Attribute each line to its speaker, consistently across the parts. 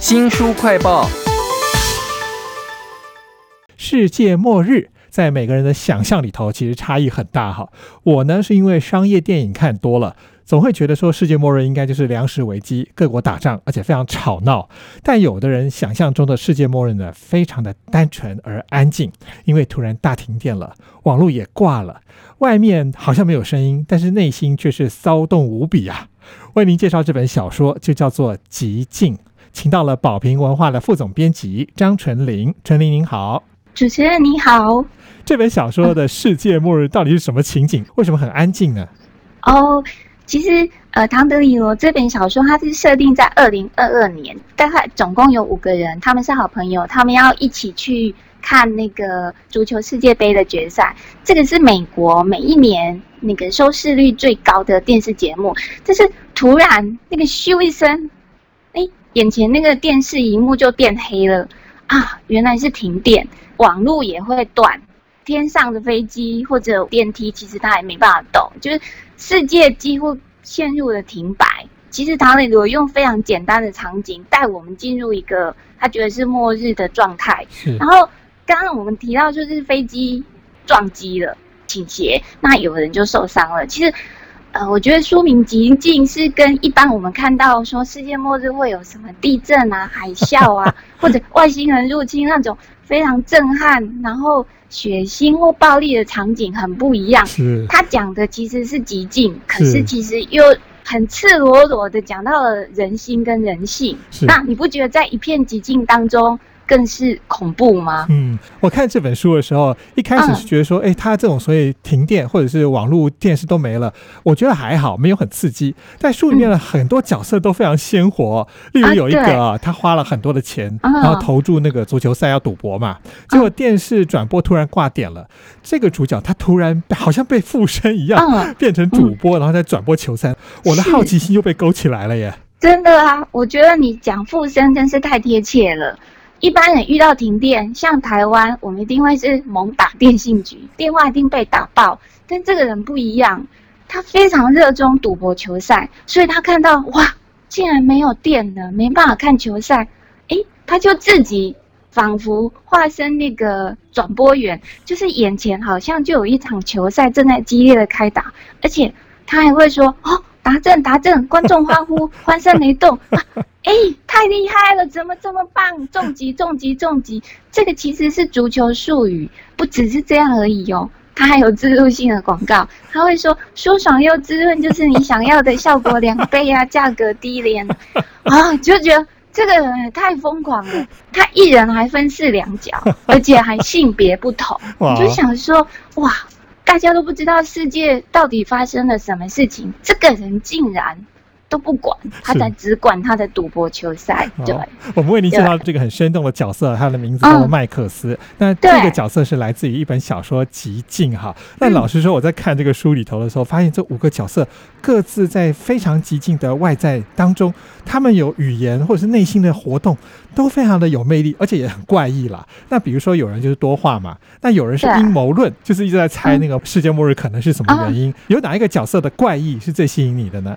Speaker 1: 新书快报：
Speaker 2: 世界末日在每个人的想象里头其实差异很大哈。我呢是因为商业电影看多了，总会觉得说世界末日应该就是粮食危机、各国打仗，而且非常吵闹。但有的人想象中的世界末日呢，非常的单纯而安静，因为突然大停电了，网络也挂了，外面好像没有声音，但是内心却是骚动无比啊。为您介绍这本小说，就叫做《极静》。请到了宝瓶文化的副总编辑张纯玲，纯玲您好，
Speaker 3: 主持人你好。
Speaker 2: 这本小说的世界末日到底是什么情景？为什么很安静呢？
Speaker 3: 哦，其实呃，唐德里罗这本小说它是设定在二零二二年，大概总共有五个人，他们是好朋友，他们要一起去看那个足球世界杯的决赛。这个是美国每一年那个收视率最高的电视节目。就是突然那个咻一声。眼前那个电视荧幕就变黑了啊！原来是停电，网络也会断，天上的飞机或者电梯其实它也没办法动，就是世界几乎陷入了停摆。其实唐磊如果用非常简单的场景带我们进入一个他觉得是末日的状态。然后刚刚我们提到就是飞机撞击了，倾斜，那有人就受伤了。其实。呃，我觉得书名极境是跟一般我们看到说世界末日会有什么地震啊、海啸啊，或者外星人入侵那种非常震撼、然后血腥或暴力的场景很不一样。
Speaker 2: 是，
Speaker 3: 他讲的其实是极境，可是其实又很赤裸裸的讲到了人心跟人性。那你不觉得在一片寂静当中？更是恐怖吗？
Speaker 2: 嗯，我看这本书的时候，一开始是觉得说，哎，他这种所以停电或者是网络电视都没了，我觉得还好，没有很刺激。在书里面的很多角色都非常鲜活，例如有一个啊，他花了很多的钱，然后投注那个足球赛要赌博嘛，结果电视转播突然挂点了，这个主角他突然好像被附身一样，变成主播，然后再转播球赛，我的好奇心又被勾起来了耶！
Speaker 3: 真的啊，我觉得你讲附身真是太贴切了。一般人遇到停电，像台湾，我们一定会是猛打电信局，电话一定被打爆。但这个人不一样，他非常热衷赌博球赛，所以他看到哇，竟然没有电了，没办法看球赛，诶，他就自己仿佛化身那个转播员，就是眼前好像就有一场球赛正在激烈的开打，而且他还会说哦。达阵达阵，观众欢呼，欢声雷动。哎，太厉害了，怎么这么棒？重击重击重击！这个其实是足球术语，不只是这样而已哦。它还有植入性的广告，他会说舒爽又滋润，就是你想要的效果两倍啊，价格低廉啊，就觉得这个人太疯狂了。他一人还分饰两角，而且还性别不同，就想说哇。大家都不知道世界到底发生了什么事情，这个人竟然。都不管，他在只管他的赌博球赛。对，
Speaker 2: 我们为您介绍这个很生动的角色，他的名字叫做麦克斯。那这个角色是来自于一本小说《极境》哈。那老实说，我在看这个书里头的时候，发现这五个角色各自在非常极境的外在当中，他们有语言或者是内心的活动，都非常的有魅力，而且也很怪异啦。那比如说有人就是多话嘛，那有人是阴谋论，就是一直在猜那个世界末日可能是什么原因。有哪一个角色的怪异是最吸引你的呢？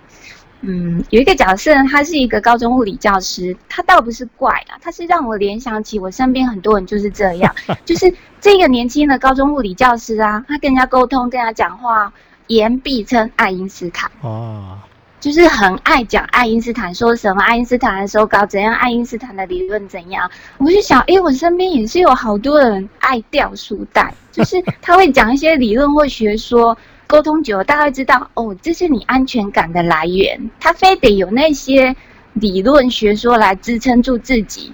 Speaker 3: 嗯，有一个角色，他是一个高中物理教师，他倒不是怪啊，他是让我联想起我身边很多人就是这样，就是这个年轻的高中物理教师啊，他跟人家沟通，跟人家讲话，言必称爱因斯坦。哦，就是很爱讲爱因斯坦说什么，爱因斯坦的手稿怎样，爱因斯坦的理论怎样，我就想，哎，我身边也是有好多人爱掉书袋，就是他会讲一些理论或学说。沟通久了，大概知道哦，这是你安全感的来源。他非得有那些理论学说来支撑住自己。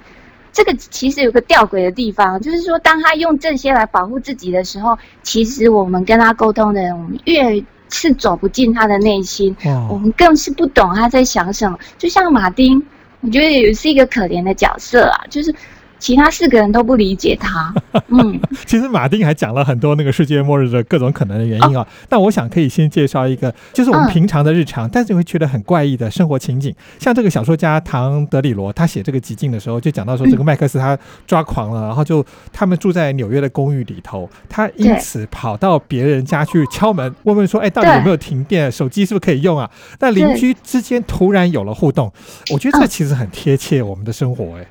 Speaker 3: 这个其实有个吊诡的地方，就是说，当他用这些来保护自己的时候，其实我们跟他沟通的人，我们越是走不进他的内心，我们更是不懂他在想什么。就像马丁，我觉得也是一个可怜的角色啊，就是其他四个人都不理解他。嗯，
Speaker 2: 其实马丁还讲了很多那个世界末日的各种可能的原因啊。那我想可以先介绍一个，就是我们平常的日常，但是你会觉得很怪异的生活情景。像这个小说家唐德里罗，他写这个《极境》的时候，就讲到说，这个麦克斯他抓狂了，然后就他们住在纽约的公寓里头，他因此跑到别人家去敲门，问问说，哎，到底有没有停电？手机是不是可以用啊？那邻居之间突然有了互动，我觉得这其实很贴切我们的生活，哎。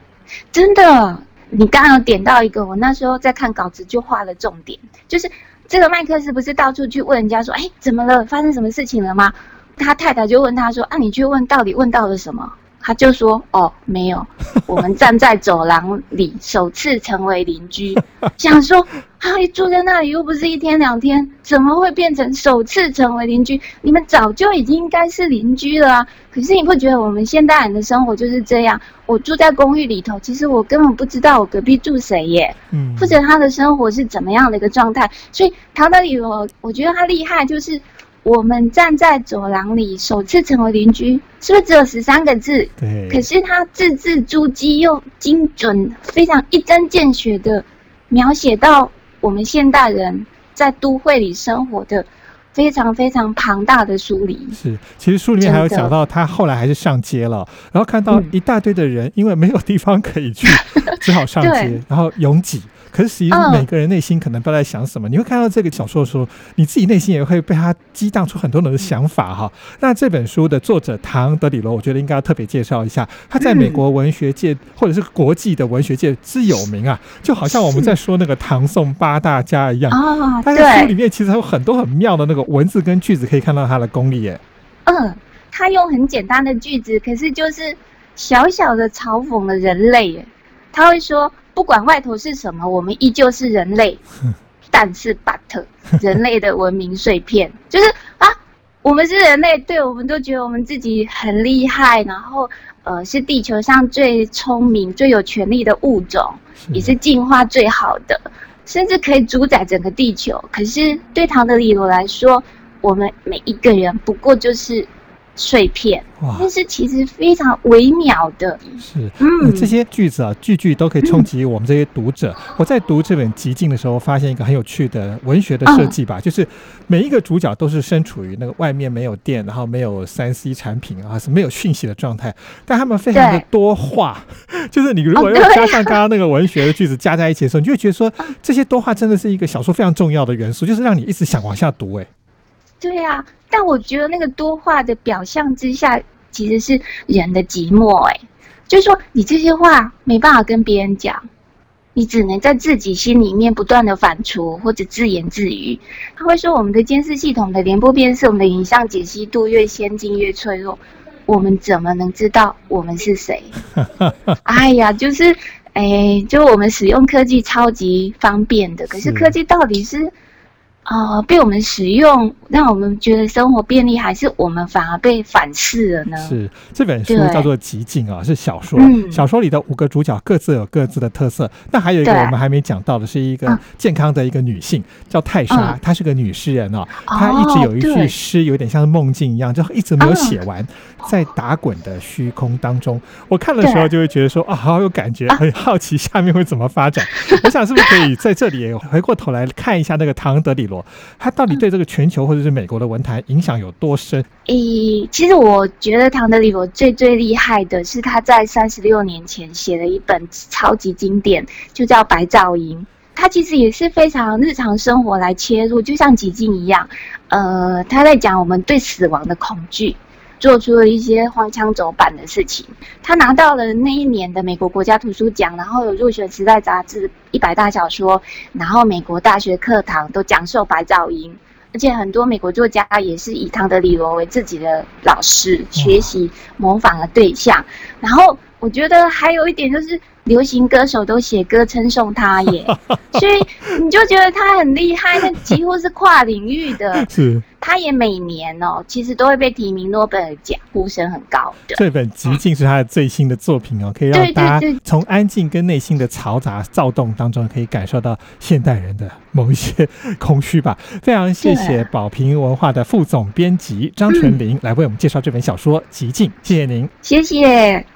Speaker 3: 真的，你刚刚点到一个，我那时候在看稿子就画了重点，就是这个麦克斯不是到处去问人家说，哎，怎么了？发生什么事情了吗？他太太就问他说，啊，你去问到底问到了什么？他就说：“哦，没有，我们站在走廊里，首次成为邻居。想说，他住在那里又不是一天两天，怎么会变成首次成为邻居？你们早就已经应该是邻居了啊！可是你不觉得我们现代人的生活就是这样？我住在公寓里头，其实我根本不知道我隔壁住谁耶，嗯，或者他的生活是怎么样的一个状态。所以唐德里我我觉得他厉害，就是。”我们站在走廊里，首次成为邻居，是不是只有十三个字？
Speaker 2: 对。
Speaker 3: 可是他字字珠玑又精准，非常一针见血的描写到我们现代人在都会里生活的非常非常庞大的疏离。
Speaker 2: 是，其实书里面还有讲到，他后来还是上街了，然后看到一大堆的人，因为没有地方可以去，只好上街，然后拥挤。可是，实际上每个人内心可能都在想什么？你会看到这个小说的时候，你自己内心也会被它激荡出很多的想法哈。那这本书的作者唐德里罗，我觉得应该要特别介绍一下。他在美国文学界或者是国际的文学界之有名啊，就好像我们在说那个唐宋八大家一样
Speaker 3: 啊。
Speaker 2: 他在书里面其实有很多很妙的那个文字跟句子，可以看到他的功力耶。
Speaker 3: 嗯，他用很简单的句子，可是就是小小的嘲讽了人类耶。他会说。不管外头是什么，我们依旧是人类。但是，but 人类的文明碎片，就是啊，我们是人类，对，我们都觉得我们自己很厉害，然后呃，是地球上最聪明、最有权力的物种，也是进化最好的，甚至可以主宰整个地球。可是，对唐德里罗来说，我们每一个人不过就是。碎片哇，但是其实非常微妙的。
Speaker 2: 是，嗯，这些句子啊，句句都可以冲击我们这些读者。我在读这本《极境》的时候，发现一个很有趣的文学的设计吧，就是每一个主角都是身处于那个外面没有电，然后没有三 C 产品啊，是没有讯息的状态，但他们非常的多话。就是你如果要加上刚刚那个文学的句子加在一起的时候，你就会觉得说，这些多话真的是一个小说非常重要的元素，就是让你一直想往下读。哎。
Speaker 3: 对呀，但我觉得那个多话的表象之下，其实是人的寂寞。哎，就是说你这些话没办法跟别人讲，你只能在自己心里面不断的反刍或者自言自语。他会说，我们的监视系统的联播辨识，我们的影像解析度越先进越脆弱，我们怎么能知道我们是谁？哎呀，就是，哎，就我们使用科技超级方便的，可是科技到底是？啊，被我们使用，让我们觉得生活便利，还是我们反而被反噬了呢？
Speaker 2: 是这本书叫做《极境》啊，是小说。小说里的五个主角各自有各自的特色。那还有一个我们还没讲到的，是一个健康的一个女性，叫泰莎，她是个女诗人哦。她一直有一句诗，有点像是梦境一样，就一直没有写完，在打滚的虚空当中。我看的时候就会觉得说啊，好有感觉，很好奇下面会怎么发展。我想是不是可以在这里回过头来看一下那个唐德里罗。他到底对这个全球或者是美国的文坛影响有多深？
Speaker 3: 诶，其实我觉得唐德里罗最最厉害的是他在三十六年前写了一本超级经典，就叫《白噪音》。他其实也是非常日常生活来切入，就像极境一样。呃，他在讲我们对死亡的恐惧。做出了一些荒腔走板的事情。他拿到了那一年的美国国家图书奖，然后有入选《时代》杂志一百大小说，然后美国大学课堂都讲授白噪音，而且很多美国作家也是以唐德里罗为自己的老师，学习模仿的对象。然后我觉得还有一点就是。流行歌手都写歌称颂他耶，所以你就觉得他很厉害，他几乎是跨领域的。
Speaker 2: 是，
Speaker 3: 他也每年哦，其实都会被提名诺贝尔奖，呼声很高的。
Speaker 2: 这本《极境》是他的最新的作品哦，可以让大家从安静跟内心的嘈杂躁动当中，可以感受到现代人的某一些空虚吧。非常谢谢宝瓶文化的副总编辑张纯林来为我们介绍这本小说《极境》，谢谢您，
Speaker 3: 谢谢。